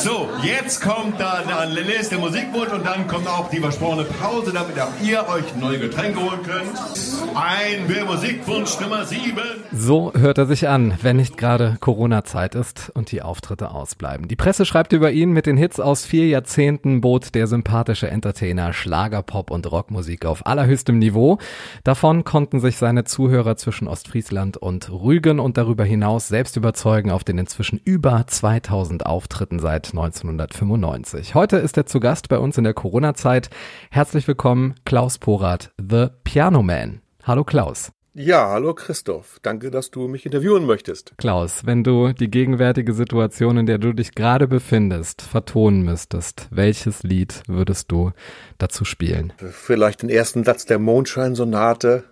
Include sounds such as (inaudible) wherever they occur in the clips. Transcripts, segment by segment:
So, jetzt kommt dann der nächste Musikwunsch und dann kommt auch die versprochene Pause, damit auch ihr euch neue Getränke holen könnt. Ein Musikwunsch Nummer 7. So hört er sich an, wenn nicht gerade Corona-Zeit ist und die Auftritte ausbleiben. Die Presse schreibt über ihn, mit den Hits aus vier Jahrzehnten bot der sympathische Entertainer Schlager, Pop und Rockmusik auf allerhöchstem Niveau. Davon konnten sich seine Zuhörer zwischen Ostfriesland und Rügen und darüber hinaus selbst überzeugen auf den inzwischen über 2000 Auftritten seit 1995. Heute ist er zu Gast bei uns in der Corona-Zeit. Herzlich willkommen, Klaus Porath, The Piano Man. Hallo Klaus. Ja, hallo Christoph. Danke, dass du mich interviewen möchtest. Klaus, wenn du die gegenwärtige Situation, in der du dich gerade befindest, vertonen müsstest, welches Lied würdest du dazu spielen? Vielleicht den ersten Satz der Mondscheinsonate.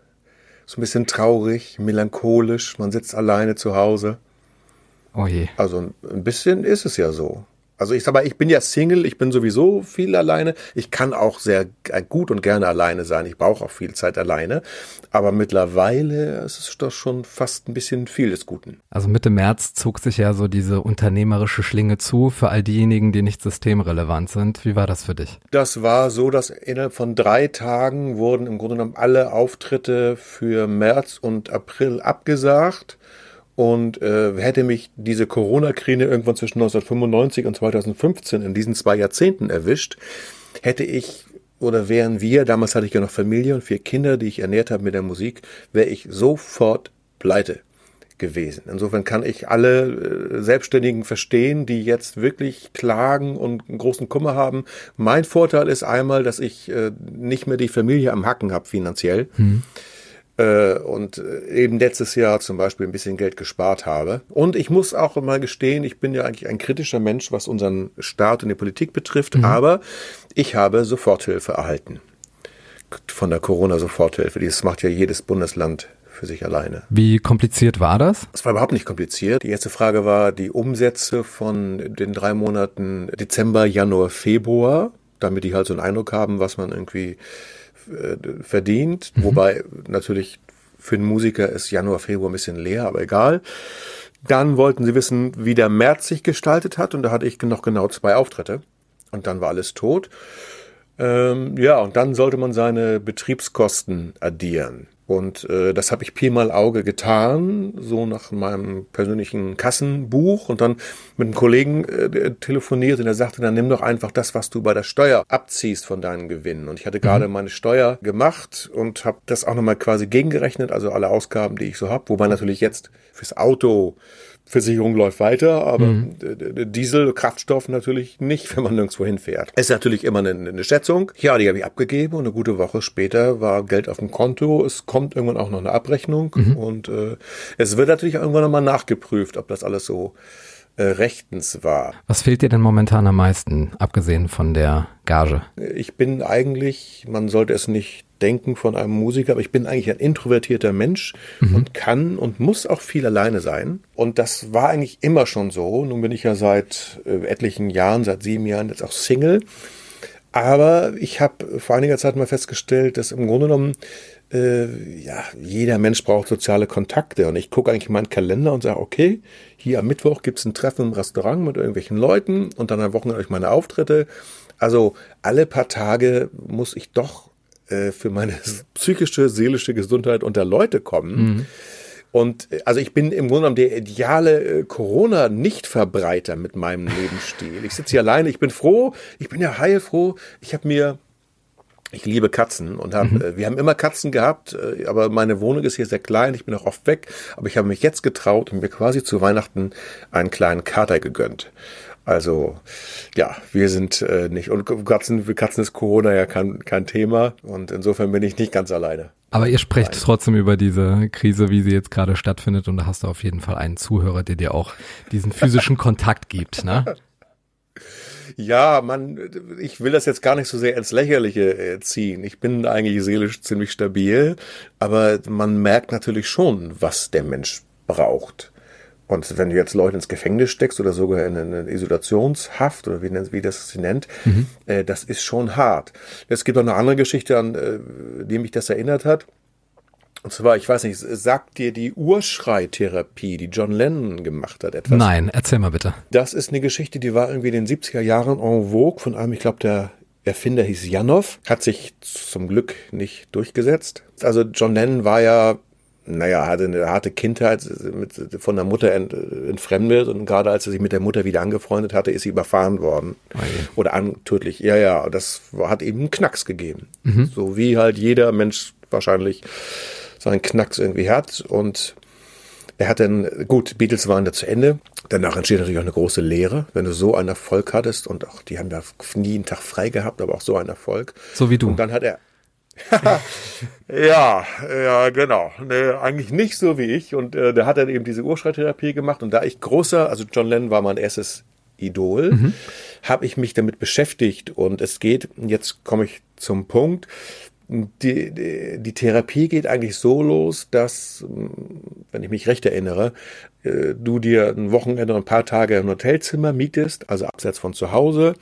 So ein bisschen traurig, melancholisch. Man sitzt alleine zu Hause. Oh je. Also ein bisschen ist es ja so. Also ich sag mal, ich bin ja Single, ich bin sowieso viel alleine. Ich kann auch sehr gut und gerne alleine sein. Ich brauche auch viel Zeit alleine. Aber mittlerweile ist es doch schon fast ein bisschen viel des Guten. Also Mitte März zog sich ja so diese unternehmerische Schlinge zu für all diejenigen, die nicht systemrelevant sind. Wie war das für dich? Das war so, dass innerhalb von drei Tagen wurden im Grunde genommen alle Auftritte für März und April abgesagt. Und äh, hätte mich diese Corona-Krise irgendwann zwischen 1995 und 2015 in diesen zwei Jahrzehnten erwischt, hätte ich oder wären wir, damals hatte ich ja noch Familie und vier Kinder, die ich ernährt habe mit der Musik, wäre ich sofort pleite gewesen. Insofern kann ich alle äh, Selbstständigen verstehen, die jetzt wirklich klagen und großen Kummer haben. Mein Vorteil ist einmal, dass ich äh, nicht mehr die Familie am Hacken habe finanziell. Hm und äh, eben letztes Jahr zum Beispiel ein bisschen Geld gespart habe. Und ich muss auch mal gestehen, ich bin ja eigentlich ein kritischer Mensch, was unseren Staat und die Politik betrifft, mhm. aber ich habe Soforthilfe erhalten. Von der Corona-Soforthilfe. Das macht ja jedes Bundesland für sich alleine. Wie kompliziert war das? Es war überhaupt nicht kompliziert. Die erste Frage war die Umsätze von den drei Monaten Dezember, Januar, Februar, damit die halt so einen Eindruck haben, was man irgendwie äh, verdient, mhm. wobei natürlich für einen Musiker ist Januar, Februar ein bisschen leer, aber egal. Dann wollten sie wissen, wie der März sich gestaltet hat und da hatte ich noch genau zwei Auftritte und dann war alles tot. Ähm, ja, und dann sollte man seine Betriebskosten addieren. Und äh, das habe ich Pi mal Auge getan, so nach meinem persönlichen Kassenbuch und dann mit einem Kollegen äh, telefoniert und er sagte, dann nimm doch einfach das, was du bei der Steuer abziehst von deinen Gewinnen. Und ich hatte gerade mhm. meine Steuer gemacht und habe das auch nochmal quasi gegengerechnet, also alle Ausgaben, die ich so habe, wobei natürlich jetzt fürs Auto Versicherung läuft weiter, aber mhm. Diesel, Kraftstoff natürlich nicht, wenn man nirgendwo hinfährt. Es ist natürlich immer eine, eine Schätzung. Ja, die habe ich abgegeben und eine gute Woche später war Geld auf dem Konto. Es kommt irgendwann auch noch eine Abrechnung mhm. und äh, es wird natürlich irgendwann nochmal nachgeprüft, ob das alles so äh, rechtens war. Was fehlt dir denn momentan am meisten, abgesehen von der Gage? Ich bin eigentlich, man sollte es nicht denken von einem Musiker, aber ich bin eigentlich ein introvertierter Mensch mhm. und kann und muss auch viel alleine sein. Und das war eigentlich immer schon so. Nun bin ich ja seit äh, etlichen Jahren, seit sieben Jahren jetzt auch Single. Aber ich habe vor einiger Zeit mal festgestellt, dass im Grunde genommen äh, ja, jeder Mensch braucht soziale Kontakte. Und ich gucke eigentlich in meinen Kalender und sage, okay, hier am Mittwoch gibt es ein Treffen im Restaurant mit irgendwelchen Leuten und dann am Wochenende ich meine Auftritte. Also alle paar Tage muss ich doch äh, für meine (laughs) psychische, seelische Gesundheit unter Leute kommen. Mhm. Und äh, also ich bin im Grunde genommen der ideale äh, Corona-Nichtverbreiter mit meinem Lebensstil. Ich sitze hier alleine, ich bin froh, ich bin ja heilfroh. Ich habe mir ich liebe Katzen und hab, mhm. Äh, wir haben immer Katzen gehabt, aber meine Wohnung ist hier sehr klein, ich bin auch oft weg, aber ich habe mich jetzt getraut und mir quasi zu Weihnachten einen kleinen Kater gegönnt. Also ja, wir sind äh, nicht und Katzen, für Katzen ist Corona ja kein, kein Thema und insofern bin ich nicht ganz alleine. Aber ihr sprecht Nein. trotzdem über diese Krise, wie sie jetzt gerade stattfindet und da hast du auf jeden Fall einen Zuhörer, der dir auch diesen physischen Kontakt gibt, ne? (laughs) Ja, man, ich will das jetzt gar nicht so sehr ins Lächerliche äh, ziehen. Ich bin eigentlich seelisch ziemlich stabil, aber man merkt natürlich schon, was der Mensch braucht. Und wenn du jetzt Leute ins Gefängnis steckst oder sogar in eine Isolationshaft oder wie, wie das sie nennt, mhm. äh, das ist schon hart. Es gibt auch eine andere Geschichte, an äh, die mich das erinnert hat. Und zwar, ich weiß nicht, sagt dir die Urschreitherapie, die John Lennon gemacht hat, etwas? Nein, erzähl mal bitte. Das ist eine Geschichte, die war irgendwie in den 70er Jahren en vogue von einem, ich glaube, der Erfinder hieß Janov, hat sich zum Glück nicht durchgesetzt. Also John Lennon war ja naja, hatte eine harte Kindheit mit, von der Mutter ent, entfremdet und gerade als er sich mit der Mutter wieder angefreundet hatte, ist sie überfahren worden. Okay. Oder an, tödlich. Ja, ja, das hat eben einen Knacks gegeben. Mhm. So wie halt jeder Mensch wahrscheinlich seinen Knacks irgendwie hat und er hat dann, gut, Beatles waren da zu Ende. Danach entsteht natürlich auch eine große Lehre, wenn du so einen Erfolg hattest und auch, die haben ja nie einen Tag frei gehabt, aber auch so einen Erfolg. So wie du. Und dann hat er, (laughs) ja, ja, genau. Nee, eigentlich nicht so wie ich. Und äh, da hat er eben diese Urschreittherapie gemacht. Und da ich großer, also John Lennon war mein erstes Idol, mhm. habe ich mich damit beschäftigt. Und es geht, jetzt komme ich zum Punkt, die, die, die Therapie geht eigentlich so los, dass, wenn ich mich recht erinnere, äh, du dir ein Wochenende ein paar Tage ein Hotelzimmer mietest, also abseits von zu Hause,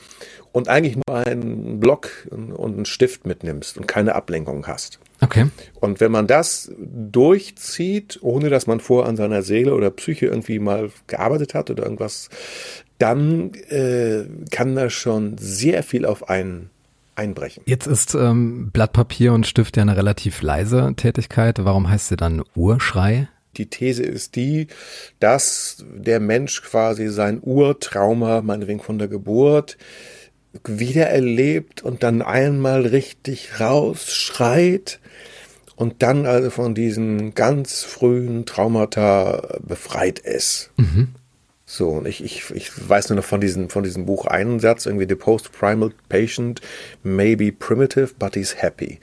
und eigentlich nur einen Block und einen Stift mitnimmst und keine Ablenkung hast. Okay. Und wenn man das durchzieht, ohne dass man vorher an seiner Seele oder Psyche irgendwie mal gearbeitet hat oder irgendwas, dann äh, kann da schon sehr viel auf einen einbrechen. Jetzt ist ähm, Blatt Papier und Stift ja eine relativ leise Tätigkeit. Warum heißt sie dann Urschrei? Die These ist die, dass der Mensch quasi sein Urtrauma, meinetwegen von der Geburt, wiedererlebt und dann einmal richtig rausschreit und dann also von diesen ganz frühen Traumata befreit ist. Mhm. So, und ich, ich, ich weiß nur noch von diesem, von diesem Buch einen Satz, irgendwie The Post-Primal Patient may be primitive, but he's happy.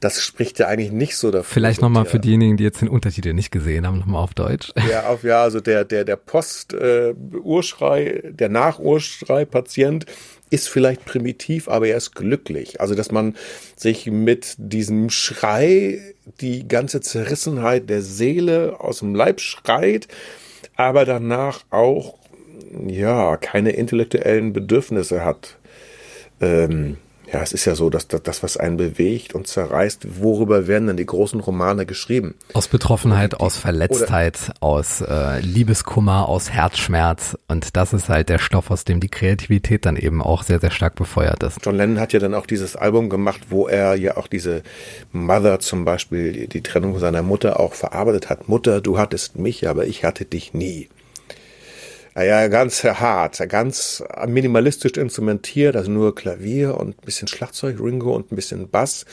Das spricht ja eigentlich nicht so dafür. Vielleicht nochmal für diejenigen, die jetzt den Untertitel nicht gesehen haben, nochmal auf Deutsch. (laughs) Ja, auf, ja, also der, der, der Post-Urschrei, äh, der Nach-Urschrei-Patient ist vielleicht primitiv, aber er ist glücklich. Also, dass man sich mit diesem Schrei die ganze Zerrissenheit der Seele aus dem Leib schreit, aber danach auch, ja, keine intellektuellen Bedürfnisse hat. Ähm, ja, es ist ja so, dass das, was einen bewegt und zerreißt, worüber werden dann die großen Romane geschrieben? Aus Betroffenheit, aus Verletztheit, aus äh, Liebeskummer, aus Herzschmerz. Und das ist halt der Stoff, aus dem die Kreativität dann eben auch sehr, sehr stark befeuert ist. John Lennon hat ja dann auch dieses Album gemacht, wo er ja auch diese Mother zum Beispiel, die Trennung seiner Mutter auch verarbeitet hat. Mutter, du hattest mich, aber ich hatte dich nie ja, ganz hart, ganz minimalistisch instrumentiert, also nur Klavier und ein bisschen Schlagzeug, Ringo und ein bisschen Bass.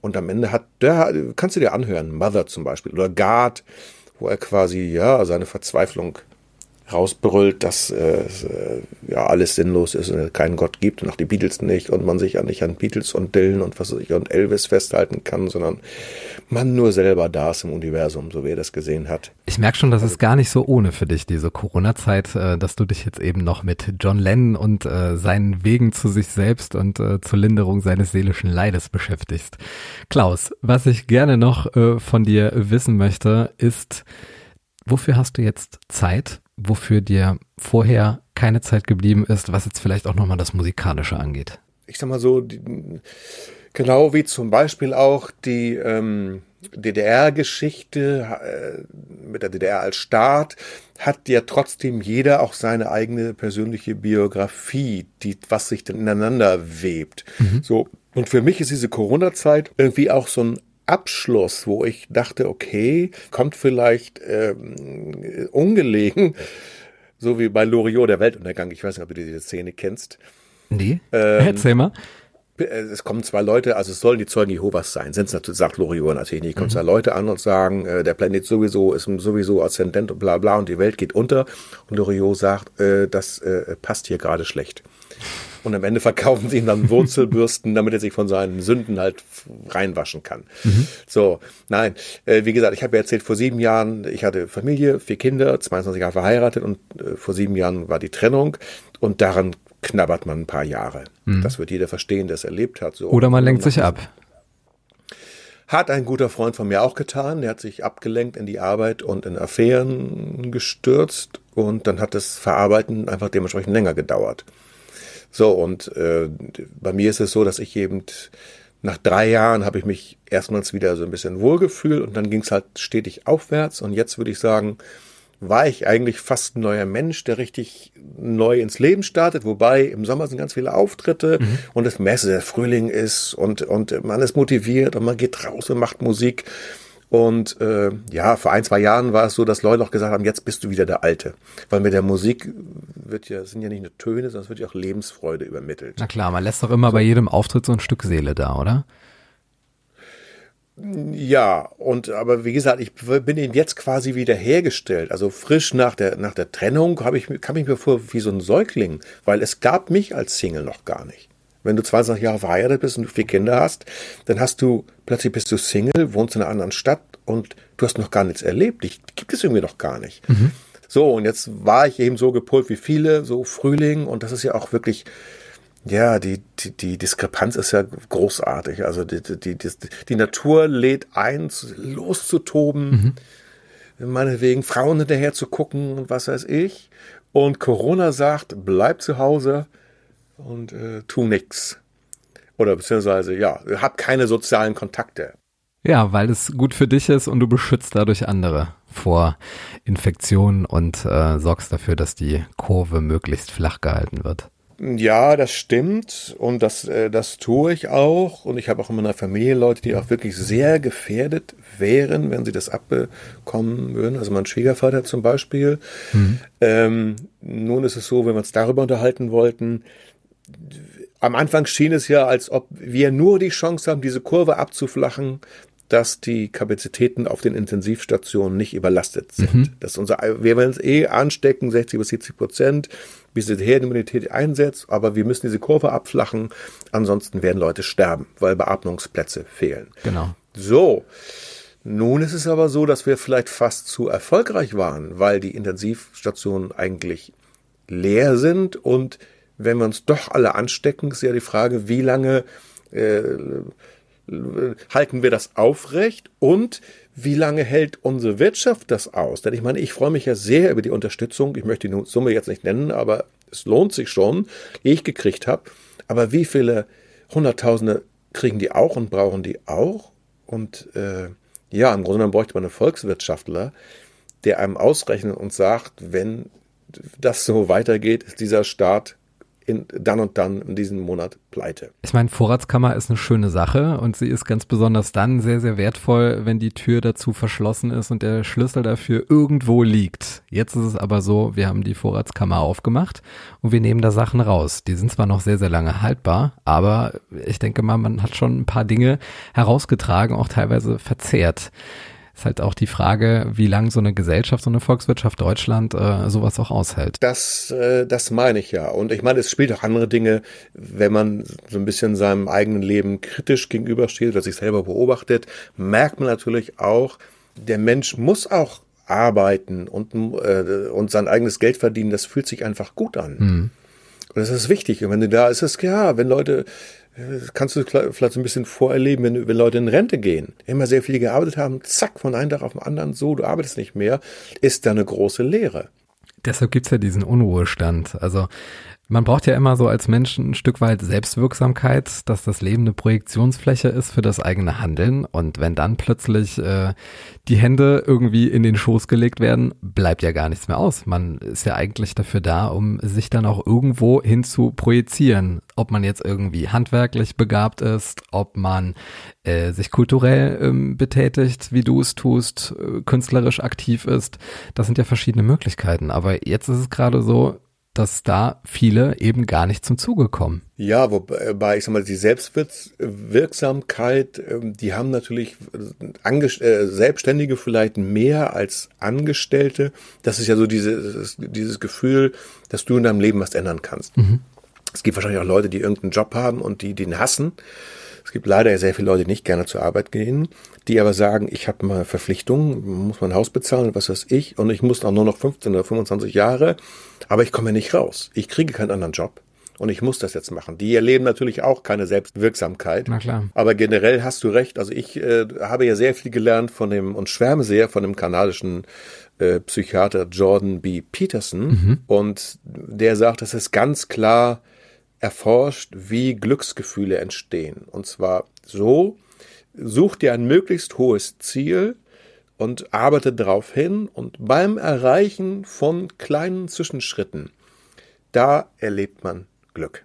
Und am Ende hat, der, kannst du dir anhören, Mother zum Beispiel oder Guard, wo er quasi, ja, seine Verzweiflung rausbrüllt, dass äh, ja alles sinnlos ist und es keinen Gott gibt und auch die Beatles nicht und man sich ja nicht an Beatles und Dylan und was weiß ich und Elvis festhalten kann, sondern man nur selber da ist im Universum, so wie er das gesehen hat. Ich merke schon, das ist gar nicht so ohne für dich, diese Corona-Zeit, äh, dass du dich jetzt eben noch mit John Lennon und äh, seinen Wegen zu sich selbst und äh, zur Linderung seines seelischen Leides beschäftigst. Klaus, was ich gerne noch äh, von dir wissen möchte, ist, wofür hast du jetzt Zeit wofür dir vorher keine Zeit geblieben ist, was jetzt vielleicht auch nochmal das Musikalische angeht? Ich sag mal so, die, genau wie zum Beispiel auch die ähm, DDR-Geschichte äh, mit der DDR als Staat, hat ja trotzdem jeder auch seine eigene persönliche Biografie, die, was sich dann ineinander webt. Mhm. So. Und für mich ist diese Corona-Zeit irgendwie auch so ein Abschluss, wo ich dachte, okay, kommt vielleicht ähm, ungelegen, so wie bei Loriot der Weltuntergang. Ich weiß nicht, ob du diese Szene kennst. Nee. Ähm, Erzähl mal. Äh, es kommen zwei Leute, also es sollen die Zeugen Jehovas sein, sind es natürlich, sagt Loriot natürlich nicht. Kommen mhm. zwei Leute an und sagen, äh, der Planet sowieso ist sowieso aszendent und bla bla und die Welt geht unter. Und Loriot sagt, äh, das äh, passt hier gerade schlecht. Und am Ende verkaufen sie ihm dann Wurzelbürsten, (laughs) damit er sich von seinen Sünden halt reinwaschen kann. Mhm. So, nein, äh, wie gesagt, ich habe ja erzählt, vor sieben Jahren, ich hatte Familie, vier Kinder, 22 Jahre verheiratet und äh, vor sieben Jahren war die Trennung und daran knabbert man ein paar Jahre. Mhm. Das wird jeder verstehen, der es erlebt hat. So. Oder man lenkt sich ab. Hat ein guter Freund von mir auch getan. Der hat sich abgelenkt in die Arbeit und in Affären gestürzt und dann hat das Verarbeiten einfach dementsprechend länger gedauert. So, und äh, bei mir ist es so, dass ich eben nach drei Jahren habe ich mich erstmals wieder so ein bisschen wohlgefühlt und dann ging es halt stetig aufwärts und jetzt würde ich sagen, war ich eigentlich fast ein neuer Mensch, der richtig neu ins Leben startet, wobei im Sommer sind ganz viele Auftritte mhm. und das Messe, der Frühling ist und, und man ist motiviert und man geht raus und macht Musik. Und äh, ja, vor ein, zwei Jahren war es so, dass Leute auch gesagt haben, jetzt bist du wieder der Alte. Weil mit der Musik wird ja, sind ja nicht nur Töne, sondern es wird ja auch Lebensfreude übermittelt. Na klar, man lässt doch immer so. bei jedem Auftritt so ein Stück Seele da, oder? Ja, und aber wie gesagt, ich bin eben jetzt quasi wieder hergestellt. Also frisch nach der, nach der Trennung habe ich, kam ich mir vor wie so ein Säugling, weil es gab mich als Single noch gar nicht. Wenn du 20 Jahre verheiratet bist und du vier Kinder hast, dann hast du, plötzlich bist du Single, wohnst in einer anderen Stadt und du hast noch gar nichts erlebt. Dich gibt es irgendwie noch gar nicht. Mhm. So, und jetzt war ich eben so gepolt wie viele, so Frühling, und das ist ja auch wirklich, ja, die, die, die Diskrepanz ist ja großartig. Also die, die, die, die Natur lädt ein, loszutoben, mhm. meinetwegen Frauen hinterher zu gucken und was weiß ich. Und Corona sagt, bleib zu Hause und äh, tu nix. Oder beziehungsweise, ja, hab keine sozialen Kontakte. Ja, weil es gut für dich ist und du beschützt dadurch andere vor Infektionen und äh, sorgst dafür, dass die Kurve möglichst flach gehalten wird. Ja, das stimmt und das, äh, das tue ich auch. Und ich habe auch in meiner Familie Leute, die auch wirklich sehr gefährdet wären, wenn sie das abbekommen würden. Also mein Schwiegervater zum Beispiel. Mhm. Ähm, nun ist es so, wenn wir uns darüber unterhalten wollten, am Anfang schien es ja, als ob wir nur die Chance haben, diese Kurve abzuflachen, dass die Kapazitäten auf den Intensivstationen nicht überlastet sind. Mhm. Dass unser, wir werden es eh anstecken, 60 bis 70 Prozent, bis die Herdenimmunität einsetzt, aber wir müssen diese Kurve abflachen, ansonsten werden Leute sterben, weil Beatmungsplätze fehlen. Genau. So. Nun ist es aber so, dass wir vielleicht fast zu erfolgreich waren, weil die Intensivstationen eigentlich leer sind und wenn wir uns doch alle anstecken, ist ja die Frage, wie lange äh, halten wir das aufrecht und wie lange hält unsere Wirtschaft das aus? Denn ich meine, ich freue mich ja sehr über die Unterstützung. Ich möchte die Summe jetzt nicht nennen, aber es lohnt sich schon, die ich gekriegt habe. Aber wie viele Hunderttausende kriegen die auch und brauchen die auch? Und äh, ja, im Grunde genommen bräuchte man einen Volkswirtschaftler, der einem ausrechnet und sagt, wenn das so weitergeht, ist dieser Staat in, dann und dann in diesem Monat pleite. Ich meine, Vorratskammer ist eine schöne Sache und sie ist ganz besonders dann sehr, sehr wertvoll, wenn die Tür dazu verschlossen ist und der Schlüssel dafür irgendwo liegt. Jetzt ist es aber so, wir haben die Vorratskammer aufgemacht und wir nehmen da Sachen raus. Die sind zwar noch sehr, sehr lange haltbar, aber ich denke mal, man hat schon ein paar Dinge herausgetragen, auch teilweise verzehrt ist halt auch die Frage, wie lange so eine Gesellschaft, so eine Volkswirtschaft Deutschland äh, sowas auch aushält. Das, äh, das meine ich ja. Und ich meine, es spielt auch andere Dinge, wenn man so ein bisschen seinem eigenen Leben kritisch gegenübersteht oder sich selber beobachtet, merkt man natürlich auch, der Mensch muss auch arbeiten und, äh, und sein eigenes Geld verdienen. Das fühlt sich einfach gut an. Mhm. Und das ist wichtig. Und wenn du da ist es ja, wenn Leute das kannst du vielleicht so ein bisschen vorerleben, wenn, wenn Leute in Rente gehen, immer sehr viel gearbeitet haben, zack, von einem Tag auf den anderen, so, du arbeitest nicht mehr, ist da eine große Lehre. Deshalb gibt's ja diesen Unruhestand. Also man braucht ja immer so als Mensch ein Stück weit Selbstwirksamkeit, dass das Leben eine Projektionsfläche ist für das eigene Handeln. Und wenn dann plötzlich äh, die Hände irgendwie in den Schoß gelegt werden, bleibt ja gar nichts mehr aus. Man ist ja eigentlich dafür da, um sich dann auch irgendwo hin zu projizieren. Ob man jetzt irgendwie handwerklich begabt ist, ob man äh, sich kulturell ähm, betätigt, wie du es tust, äh, künstlerisch aktiv ist. Das sind ja verschiedene Möglichkeiten. Aber jetzt ist es gerade so, dass da viele eben gar nicht zum Zuge kommen. Ja, wobei ich sag mal, die Selbstwirksamkeit, ähm, die haben natürlich äh, Selbstständige vielleicht mehr als Angestellte. Das ist ja so dieses, dieses Gefühl, dass du in deinem Leben was ändern kannst. Mhm. Es gibt wahrscheinlich auch Leute, die irgendeinen Job haben und die den hassen. Es gibt leider sehr viele Leute, die nicht gerne zur Arbeit gehen, die aber sagen, ich habe mal Verpflichtungen, muss mein Haus bezahlen, was weiß ich, und ich muss auch nur noch 15 oder 25 Jahre, aber ich komme nicht raus. Ich kriege keinen anderen Job. und ich muss das jetzt machen. Die erleben natürlich auch keine Selbstwirksamkeit. Na klar. Aber generell hast du recht. Also ich äh, habe ja sehr viel gelernt von dem und schwärme sehr von dem kanadischen äh, Psychiater Jordan B. Peterson. Mhm. Und der sagt, es ist ganz klar erforscht, wie Glücksgefühle entstehen. Und zwar so, such dir ein möglichst hohes Ziel und arbeite darauf hin und beim Erreichen von kleinen Zwischenschritten, da erlebt man Glück.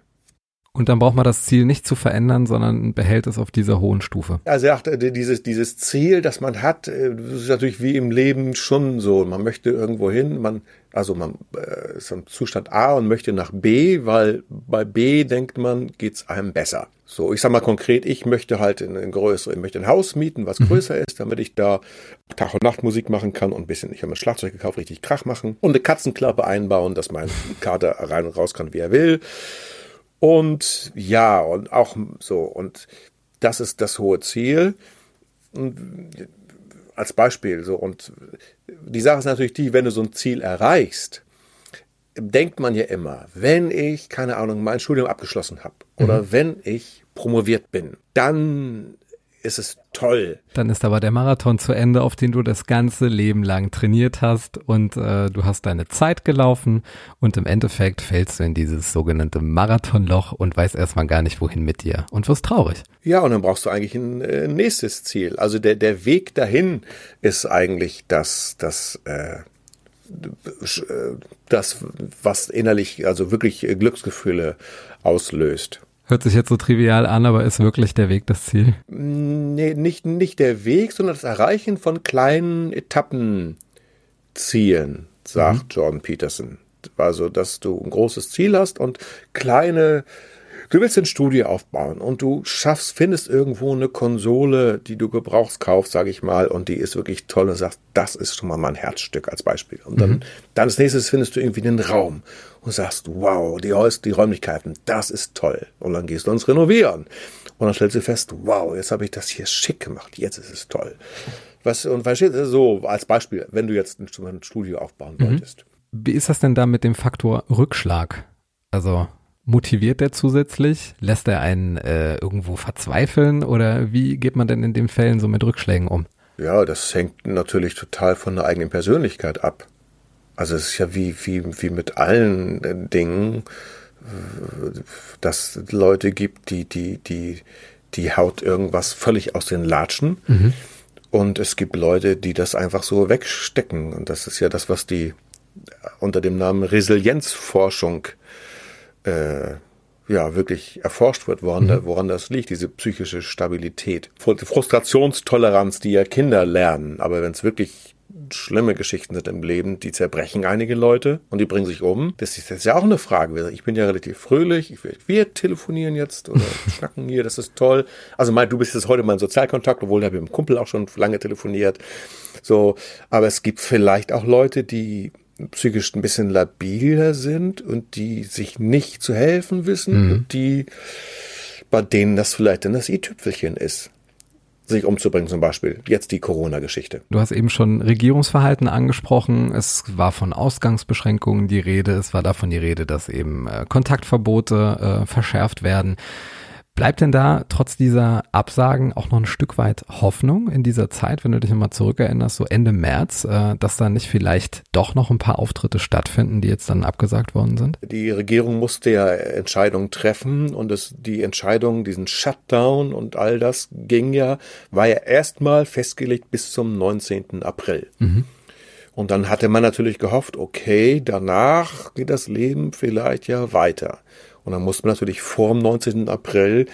Und dann braucht man das Ziel nicht zu verändern, sondern behält es auf dieser hohen Stufe. Er sagt, äh, dieses, dieses Ziel, das man hat, äh, das ist natürlich wie im Leben schon so. Man möchte irgendwo hin, man, also man äh, ist im Zustand A und möchte nach B, weil bei B denkt man, geht's einem besser. So, ich sag mal konkret, ich möchte halt in ein größeres, ich möchte ein Haus mieten, was mhm. größer ist, damit ich da Tag und Nacht Musik machen kann und ein bisschen, ich habe ein Schlagzeug gekauft, richtig Krach machen und eine Katzenklappe einbauen, dass mein (laughs) Kater rein und raus kann, wie er will. Und ja, und auch so, und das ist das hohe Ziel. Und als Beispiel so, und die Sache ist natürlich die, wenn du so ein Ziel erreichst, denkt man ja immer, wenn ich, keine Ahnung, mein Studium abgeschlossen habe oder mhm. wenn ich promoviert bin, dann ist es toll. Dann ist aber der Marathon zu Ende, auf den du das ganze Leben lang trainiert hast und äh, du hast deine Zeit gelaufen und im Endeffekt fällst du in dieses sogenannte Marathonloch und weißt erstmal gar nicht, wohin mit dir und wirst traurig. Ja, und dann brauchst du eigentlich ein äh, nächstes Ziel. Also der, der Weg dahin ist eigentlich das, das, äh das, was innerlich, also wirklich Glücksgefühle auslöst. Hört sich jetzt so trivial an, aber ist wirklich der Weg das Ziel? Nee, nicht, nicht der Weg, sondern das Erreichen von kleinen Etappenzielen, sagt mhm. Jordan Peterson. Also, dass du ein großes Ziel hast und kleine Du willst ein Studio aufbauen und du schaffst, findest irgendwo eine Konsole, die du gebrauchst, kaufst, sage ich mal, und die ist wirklich toll und sagst, das ist schon mal mein Herzstück als Beispiel. Und dann, mhm. dann als nächstes findest du irgendwie einen Raum und sagst, wow, die, die Räumlichkeiten, das ist toll. Und dann gehst du uns renovieren. Und dann stellst du fest, wow, jetzt habe ich das hier schick gemacht, jetzt ist es toll. Was, und verstehst du, so als Beispiel, wenn du jetzt ein Studio aufbauen mhm. wolltest. Wie ist das denn da mit dem Faktor Rückschlag? Also Motiviert er zusätzlich? Lässt er einen äh, irgendwo verzweifeln oder wie geht man denn in den Fällen so mit Rückschlägen um? Ja, das hängt natürlich total von der eigenen Persönlichkeit ab. Also es ist ja wie, wie, wie mit allen äh, Dingen, dass es Leute gibt, die, die, die, die haut irgendwas völlig aus den Latschen. Mhm. Und es gibt Leute, die das einfach so wegstecken. Und das ist ja das, was die unter dem Namen Resilienzforschung äh, ja, wirklich erforscht wird, woran, mhm. woran das liegt, diese psychische Stabilität. Frustrationstoleranz, die ja Kinder lernen. Aber wenn es wirklich schlimme Geschichten sind im Leben, die zerbrechen einige Leute und die bringen sich um. Das ist jetzt ja auch eine Frage. Ich bin ja relativ fröhlich. Ich will, wir telefonieren jetzt oder (laughs) schnacken hier, das ist toll. Also mein, du bist jetzt heute mein Sozialkontakt, obwohl ich mit dem Kumpel auch schon lange telefoniert. So, aber es gibt vielleicht auch Leute, die psychisch ein bisschen labiler sind und die sich nicht zu helfen wissen mhm. und die, bei denen das vielleicht dann das i-Tüpfelchen ist sich umzubringen zum Beispiel. Jetzt die Corona-Geschichte. Du hast eben schon Regierungsverhalten angesprochen. Es war von Ausgangsbeschränkungen die Rede. Es war davon die Rede, dass eben äh, Kontaktverbote äh, verschärft werden. Bleibt denn da trotz dieser Absagen auch noch ein Stück weit Hoffnung in dieser Zeit, wenn du dich nochmal zurückerinnerst, so Ende März, äh, dass da nicht vielleicht doch noch ein paar Auftritte stattfinden, die jetzt dann abgesagt worden sind? Die Regierung musste ja Entscheidungen treffen und es, die Entscheidung, diesen Shutdown und all das ging ja, war ja erstmal festgelegt bis zum 19. April. Mhm. Und dann hatte man natürlich gehofft, okay, danach geht das Leben vielleicht ja weiter. Und dann muss man natürlich vor dem 19. April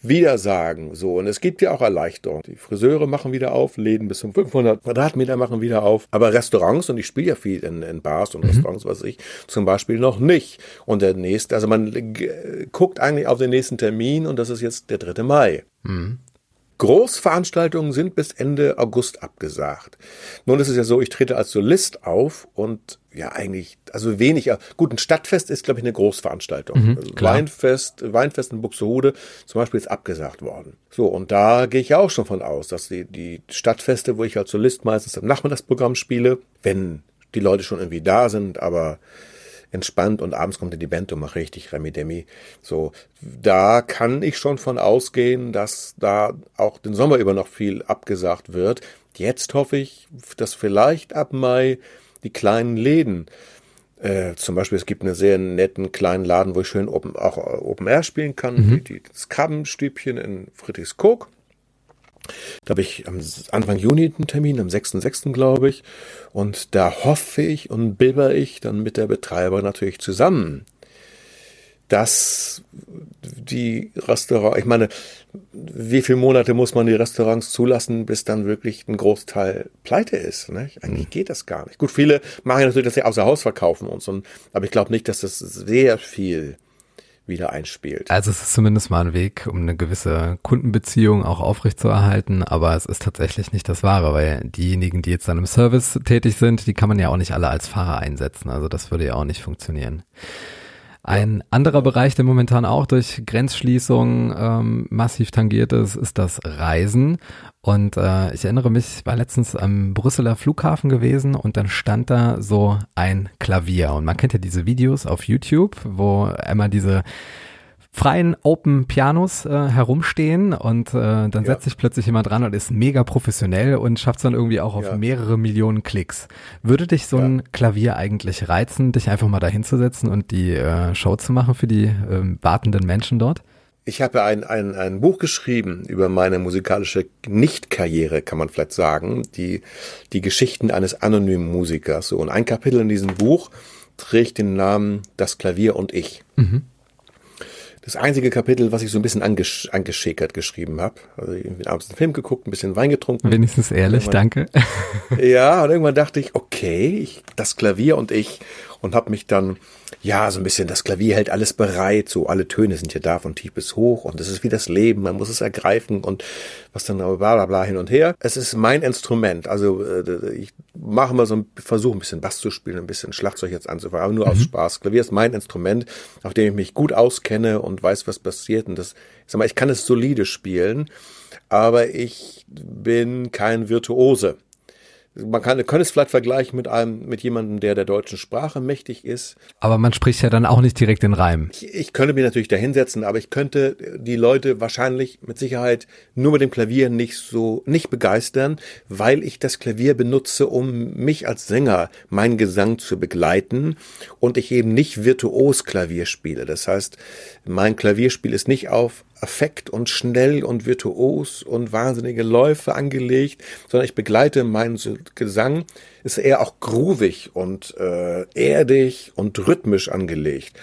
wieder sagen. So, und es gibt ja auch Erleichterung. Die Friseure machen wieder auf, Läden bis zum 500 Quadratmeter machen wieder auf. Aber Restaurants, und ich spiele ja viel in, in Bars und mhm. Restaurants, was ich, zum Beispiel noch nicht. Und der nächste, also man guckt eigentlich auf den nächsten Termin und das ist jetzt der 3. Mai. Mhm. Großveranstaltungen sind bis Ende August abgesagt. Nun ist es ja so, ich trete als Solist auf und ja eigentlich, also weniger. Gut, ein Stadtfest ist, glaube ich, eine Großveranstaltung. Mhm, also Weinfest, Weinfest in Buxtehude zum Beispiel ist abgesagt worden. So, und da gehe ich ja auch schon von aus, dass die, die Stadtfeste, wo ich als Solist meistens im Nachmittagsprogramm spiele, wenn die Leute schon irgendwie da sind, aber entspannt und abends kommt in die Band und macht richtig Remi Demi. So, da kann ich schon von ausgehen, dass da auch den Sommer über noch viel abgesagt wird. Jetzt hoffe ich, dass vielleicht ab Mai die kleinen Läden äh, zum Beispiel, es gibt einen sehr netten kleinen Laden, wo ich schön open, auch Open Air spielen kann. Mhm. Die, das Krabbenstübchen in Friedrichskoog. Da habe ich am Anfang Juni einen Termin, am 6.6. glaube ich. Und da hoffe ich und bibber ich dann mit der Betreiber natürlich zusammen, dass die Restaurants, ich meine, wie viele Monate muss man die Restaurants zulassen, bis dann wirklich ein Großteil pleite ist? Ne? Eigentlich geht das gar nicht. Gut, viele machen ja natürlich, dass sie außer Haus verkaufen und, aber ich glaube nicht, dass das sehr viel wieder einspielt. Also es ist zumindest mal ein Weg, um eine gewisse Kundenbeziehung auch aufrechtzuerhalten, aber es ist tatsächlich nicht das Wahre, weil diejenigen, die jetzt dann im Service tätig sind, die kann man ja auch nicht alle als Fahrer einsetzen. Also das würde ja auch nicht funktionieren. Ein anderer Bereich, der momentan auch durch Grenzschließungen ähm, massiv tangiert ist, ist das Reisen. Und äh, ich erinnere mich, ich war letztens am Brüsseler Flughafen gewesen und dann stand da so ein Klavier. Und man kennt ja diese Videos auf YouTube, wo einmal diese freien Open Pianos äh, herumstehen und äh, dann ja. setzt sich plötzlich jemand dran und ist mega professionell und schafft es dann irgendwie auch auf ja. mehrere Millionen Klicks. Würde dich so ein Klavier eigentlich reizen, dich einfach mal dahinzusetzen und die äh, Show zu machen für die äh, wartenden Menschen dort? Ich habe ein, ein, ein Buch geschrieben über meine musikalische Nicht-Karriere, kann man vielleicht sagen, die, die Geschichten eines anonymen Musikers. So, und ein Kapitel in diesem Buch trägt den Namen Das Klavier und ich. Mhm das einzige Kapitel, was ich so ein bisschen angesch angeschickert geschrieben habe. Also irgendwie abends einen Film geguckt, ein bisschen Wein getrunken. Wenigstens ehrlich, danke. (laughs) Ja, und irgendwann dachte ich, okay, ich, das Klavier und ich und habe mich dann ja, so ein bisschen, das Klavier hält alles bereit, so alle Töne sind hier da von tief bis hoch und es ist wie das Leben, man muss es ergreifen und was dann bla bla bla hin und her. Es ist mein Instrument, also äh, ich mache mal so ein Versuch, ein bisschen Bass zu spielen, ein bisschen Schlagzeug jetzt anzufangen, aber nur mhm. aus Spaß. Klavier ist mein Instrument, auf dem ich mich gut auskenne und weiß, was passiert und das, ich sag mal, ich kann es solide spielen, aber ich bin kein Virtuose man kann, kann es vielleicht vergleichen mit einem, mit jemandem, der der deutschen Sprache mächtig ist. Aber man spricht ja dann auch nicht direkt in Reim. Ich, ich könnte mich natürlich da hinsetzen, aber ich könnte die Leute wahrscheinlich mit Sicherheit nur mit dem Klavier nicht so, nicht begeistern, weil ich das Klavier benutze, um mich als Sänger, meinen Gesang zu begleiten und ich eben nicht virtuos Klavier spiele. Das heißt, mein Klavierspiel ist nicht auf Affekt und schnell und virtuos und wahnsinnige Läufe angelegt, sondern ich begleite meinen Gesang, ist eher auch groovig und äh, erdig und rhythmisch angelegt.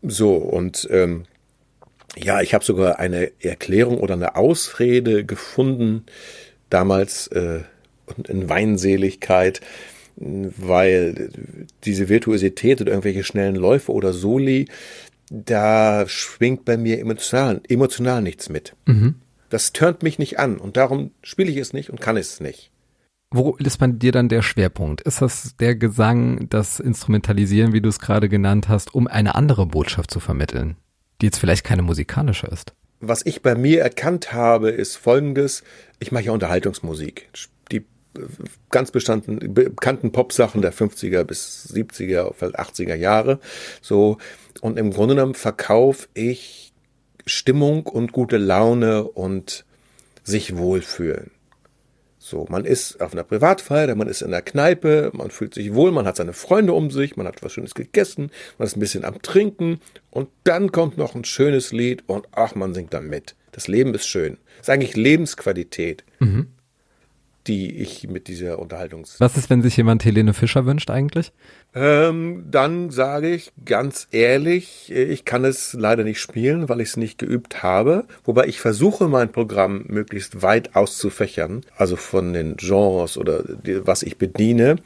So, und ähm, ja, ich habe sogar eine Erklärung oder eine Ausrede gefunden, damals äh, in Weinseligkeit, weil diese Virtuosität oder irgendwelche schnellen Läufe oder Soli, da schwingt bei mir emotional, emotional nichts mit. Mhm. Das turnt mich nicht an und darum spiele ich es nicht und kann es nicht. Wo ist bei dir dann der Schwerpunkt? Ist das der Gesang, das Instrumentalisieren, wie du es gerade genannt hast, um eine andere Botschaft zu vermitteln, die jetzt vielleicht keine musikalische ist? Was ich bei mir erkannt habe, ist folgendes. Ich mache ja Unterhaltungsmusik. Die ganz bestanden, bekannten Popsachen der 50er bis 70er, vielleicht 80er Jahre. So. Und im Grunde genommen verkaufe ich Stimmung und gute Laune und sich wohlfühlen. So, man ist auf einer Privatfeier, man ist in der Kneipe, man fühlt sich wohl, man hat seine Freunde um sich, man hat was Schönes gegessen, man ist ein bisschen am Trinken und dann kommt noch ein schönes Lied und ach, man singt dann mit. Das Leben ist schön. Das ist eigentlich Lebensqualität. Mhm die ich mit dieser Unterhaltung. Was ist, wenn sich jemand Helene Fischer wünscht eigentlich? Ähm, dann sage ich ganz ehrlich, ich kann es leider nicht spielen, weil ich es nicht geübt habe. Wobei ich versuche, mein Programm möglichst weit auszufächern, also von den Genres oder die, was ich bediene.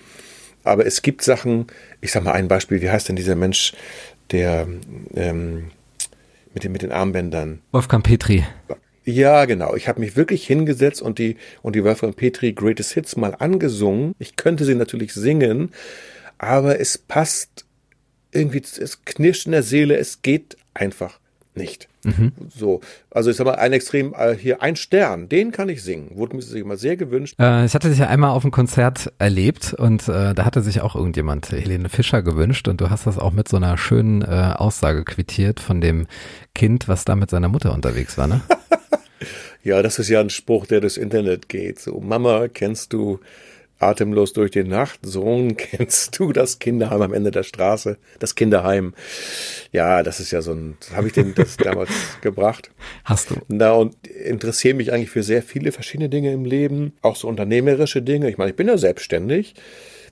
Aber es gibt Sachen, ich sag mal ein Beispiel, wie heißt denn dieser Mensch, der ähm, mit, den, mit den Armbändern? Wolfgang Petri. Ja, genau. Ich habe mich wirklich hingesetzt und die und die Wolfgang Petri Greatest Hits mal angesungen. Ich könnte sie natürlich singen, aber es passt irgendwie, es knirscht in der Seele, es geht einfach nicht. Mhm. So, also ich sag mal, ein Extrem, äh, hier ein Stern, den kann ich singen. Wurde mir sich immer sehr gewünscht. Äh, ich hatte dich ja einmal auf einem Konzert erlebt und äh, da hatte sich auch irgendjemand Helene Fischer gewünscht und du hast das auch mit so einer schönen äh, Aussage quittiert von dem Kind, was da mit seiner Mutter unterwegs war, ne? (laughs) ja, das ist ja ein Spruch, der durchs Internet geht. So, Mama, kennst du Atemlos durch die Nacht. Sohn, (laughs) kennst du das Kinderheim am Ende der Straße? Das Kinderheim. Ja, das ist ja so ein, habe ich den das (laughs) damals gebracht. Hast du. Na, und interessiere mich eigentlich für sehr viele verschiedene Dinge im Leben, auch so unternehmerische Dinge. Ich meine, ich bin ja selbstständig.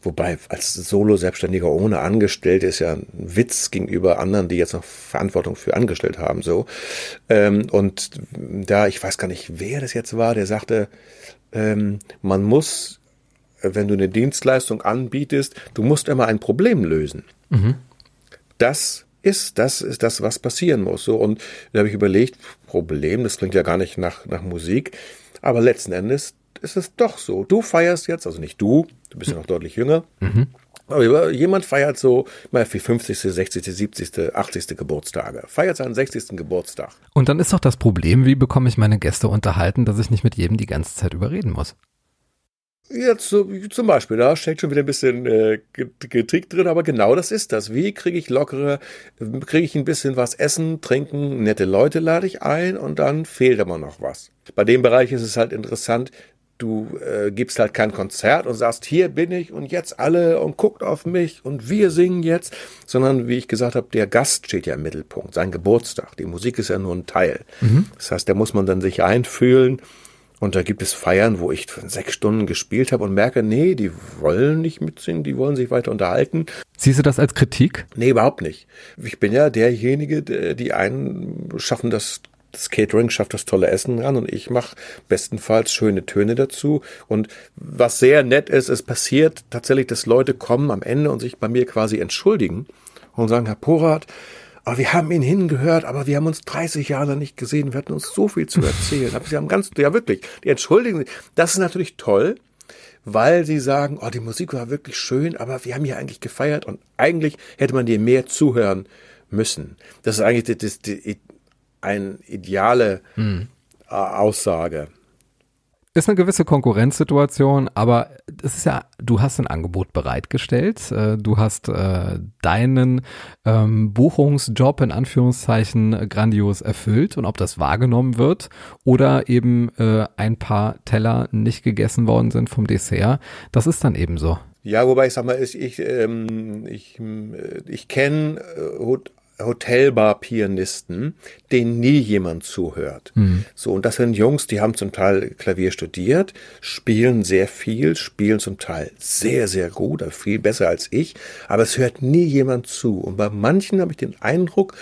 Wobei als Solo-Selbstständiger ohne Angestellte ist ja ein Witz gegenüber anderen, die jetzt noch Verantwortung für angestellt haben. So ähm, und da ich weiß gar nicht, wer das jetzt war, der sagte, ähm, man muss wenn du eine Dienstleistung anbietest, du musst immer ein Problem lösen. Mhm. Das ist, das ist das, was passieren muss. So, und da habe ich überlegt, Problem, das klingt ja gar nicht nach, nach Musik, aber letzten Endes ist es doch so. Du feierst jetzt, also nicht du, du bist ja noch deutlich jünger, mhm. aber jemand feiert so mal für 50., 60., 70., 80. Geburtstage, feiert seinen 60. Geburtstag. Und dann ist doch das Problem, wie bekomme ich meine Gäste unterhalten, dass ich nicht mit jedem die ganze Zeit überreden muss. Jetzt so, zum Beispiel, da steckt schon wieder ein bisschen äh, Kritik drin, aber genau das ist das. Wie kriege ich lockere, kriege ich ein bisschen was essen, trinken, nette Leute lade ich ein und dann fehlt immer noch was. Bei dem Bereich ist es halt interessant, du äh, gibst halt kein Konzert und sagst, hier bin ich und jetzt alle und guckt auf mich und wir singen jetzt, sondern wie ich gesagt habe, der Gast steht ja im Mittelpunkt, sein Geburtstag. Die Musik ist ja nur ein Teil. Mhm. Das heißt, da muss man dann sich einfühlen und da gibt es Feiern, wo ich sechs Stunden gespielt habe und merke, nee, die wollen nicht mitsingen, die wollen sich weiter unterhalten. Siehst du das als Kritik? Nee, überhaupt nicht. Ich bin ja derjenige, die einen schaffen das das Catering schafft das tolle Essen ran und ich mache bestenfalls schöne Töne dazu. Und was sehr nett ist, es passiert tatsächlich, dass Leute kommen am Ende und sich bei mir quasi entschuldigen und sagen, Herr Porat, aber wir haben ihn hingehört, aber wir haben uns 30 Jahre nicht gesehen. Wir hatten uns so viel zu erzählen. Aber sie haben ganz, ja wirklich, die entschuldigen sich. Das ist natürlich toll, weil sie sagen, oh, die Musik war wirklich schön, aber wir haben hier eigentlich gefeiert und eigentlich hätte man dir mehr zuhören müssen. Das ist eigentlich das, das, das, eine ideale hm. Aussage ist eine gewisse Konkurrenzsituation, aber es ist ja, du hast ein Angebot bereitgestellt, äh, du hast äh, deinen ähm, Buchungsjob in Anführungszeichen grandios erfüllt und ob das wahrgenommen wird oder eben äh, ein paar Teller nicht gegessen worden sind vom Dessert, das ist dann eben so. Ja, wobei ich sag mal, ich, ich, ähm, ich, äh, ich kenne äh, Hotelbar-Pianisten, denen nie jemand zuhört. Mhm. So, und das sind Jungs, die haben zum Teil Klavier studiert, spielen sehr viel, spielen zum Teil sehr, sehr gut, also viel besser als ich, aber es hört nie jemand zu. Und bei manchen habe ich den Eindruck,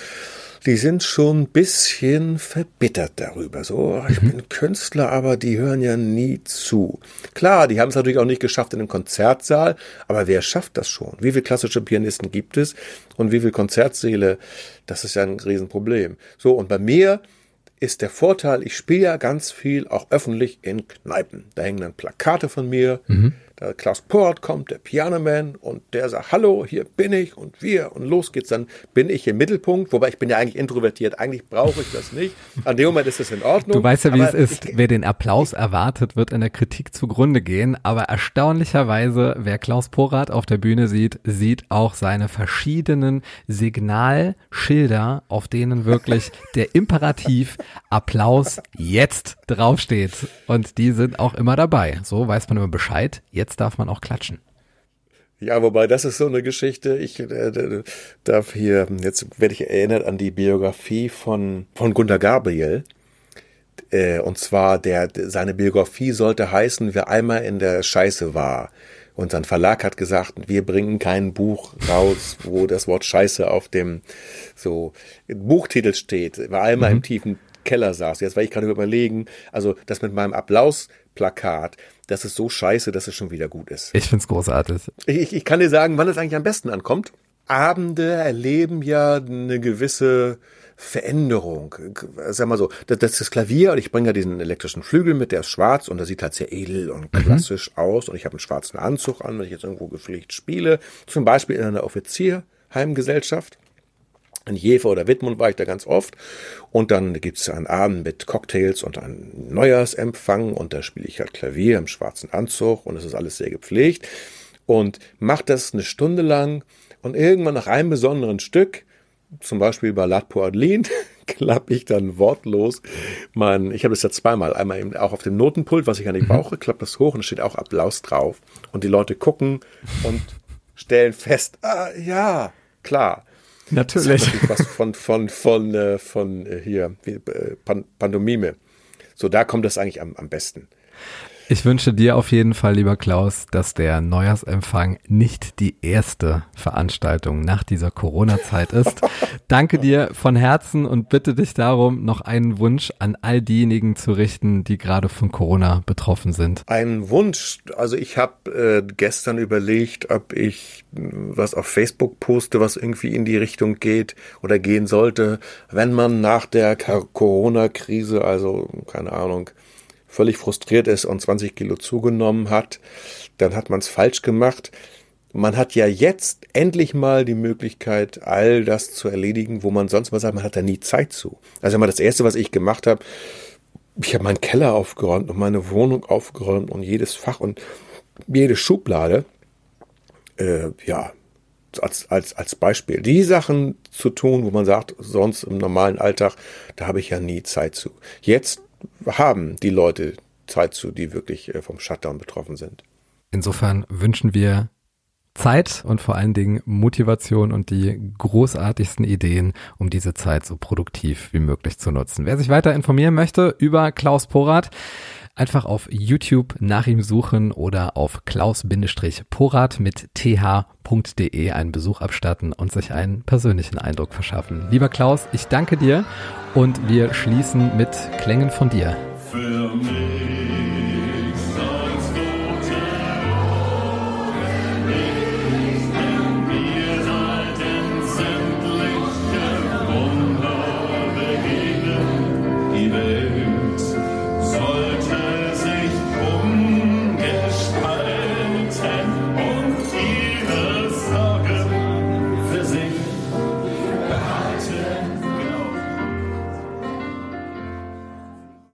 die sind schon ein bisschen verbittert darüber. So, ich mhm. bin Künstler, aber die hören ja nie zu. Klar, die haben es natürlich auch nicht geschafft in einem Konzertsaal, aber wer schafft das schon? Wie viele klassische Pianisten gibt es und wie viele Konzertsäle? Das ist ja ein Riesenproblem. So, und bei mir ist der Vorteil, ich spiele ja ganz viel auch öffentlich in Kneipen. Da hängen dann Plakate von mir. Mhm. Da Klaus Port kommt, der Pianoman, und der sagt, hallo, hier bin ich und wir und los geht's. Dann bin ich im Mittelpunkt, wobei ich bin ja eigentlich introvertiert. Eigentlich brauche ich das nicht. An dem Moment ist es in Ordnung. Du weißt ja, wie es ist. Ich, wer den Applaus erwartet, wird in der Kritik zugrunde gehen. Aber erstaunlicherweise, wer Klaus Porat auf der Bühne sieht, sieht auch seine verschiedenen Signalschilder, auf denen wirklich der Imperativ Applaus jetzt draufsteht. Und die sind auch immer dabei. So weiß man immer Bescheid. Jetzt darf man auch klatschen. Ja, wobei das ist so eine Geschichte. Ich äh, darf hier, jetzt werde ich erinnert an die Biografie von, von Gunter Gabriel. Äh, und zwar, der, seine Biografie sollte heißen, wer einmal in der Scheiße war. Und sein Verlag hat gesagt, wir bringen kein Buch raus, wo das Wort Scheiße auf dem so Buchtitel steht. Wer einmal mhm. im tiefen Keller saß. Jetzt war ich gerade überlegen, also das mit meinem Applausplakat, das ist so scheiße, dass es schon wieder gut ist. Ich find's großartig. Ich, ich kann dir sagen, wann es eigentlich am besten ankommt. Abende erleben ja eine gewisse Veränderung. Sag mal so, das, das ist das Klavier und ich bringe ja diesen elektrischen Flügel mit, der ist schwarz und der sieht halt sehr edel und mhm. klassisch mhm. aus und ich habe einen schwarzen Anzug an, wenn ich jetzt irgendwo gepflegt spiele, zum Beispiel in einer Offizierheimgesellschaft. In Jever oder Wittmund war ich da ganz oft. Und dann gibt's einen Abend mit Cocktails und einen Neujahrsempfang. Und da spiele ich halt Klavier im schwarzen Anzug. Und es ist alles sehr gepflegt. Und mache das eine Stunde lang. Und irgendwann nach einem besonderen Stück, zum Beispiel bei Latpo Adeline, (laughs) klappe ich dann wortlos mein, ich habe das ja zweimal, einmal eben auch auf dem Notenpult, was ich an die brauche, klappe das hoch und es steht auch Applaus drauf. Und die Leute gucken und stellen fest, ah, ja, klar. Natürlich. Das was von, von, von, äh, von äh, hier, äh, Pandomime. So, da kommt das eigentlich am, am besten. Ich wünsche dir auf jeden Fall, lieber Klaus, dass der Neujahrsempfang nicht die erste Veranstaltung nach dieser Corona-Zeit ist. Danke dir von Herzen und bitte dich darum, noch einen Wunsch an all diejenigen zu richten, die gerade von Corona betroffen sind. Ein Wunsch. Also ich habe äh, gestern überlegt, ob ich was auf Facebook poste, was irgendwie in die Richtung geht oder gehen sollte, wenn man nach der Corona-Krise, also keine Ahnung, völlig frustriert ist und 20 Kilo zugenommen hat, dann hat man es falsch gemacht. Man hat ja jetzt endlich mal die Möglichkeit, all das zu erledigen, wo man sonst mal sagt, man hat da nie Zeit zu. Also mal das Erste, was ich gemacht habe, ich habe meinen Keller aufgeräumt und meine Wohnung aufgeräumt und jedes Fach und jede Schublade. Äh, ja, als, als, als Beispiel. Die Sachen zu tun, wo man sagt, sonst im normalen Alltag, da habe ich ja nie Zeit zu. Jetzt haben die Leute Zeit zu, die wirklich äh, vom Shutdown betroffen sind. Insofern wünschen wir Zeit und vor allen Dingen Motivation und die großartigsten Ideen, um diese Zeit so produktiv wie möglich zu nutzen. Wer sich weiter informieren möchte über Klaus Porath, einfach auf YouTube nach ihm suchen oder auf klaus-porath mit th.de einen Besuch abstatten und sich einen persönlichen Eindruck verschaffen. Lieber Klaus, ich danke dir und wir schließen mit Klängen von dir. Für mich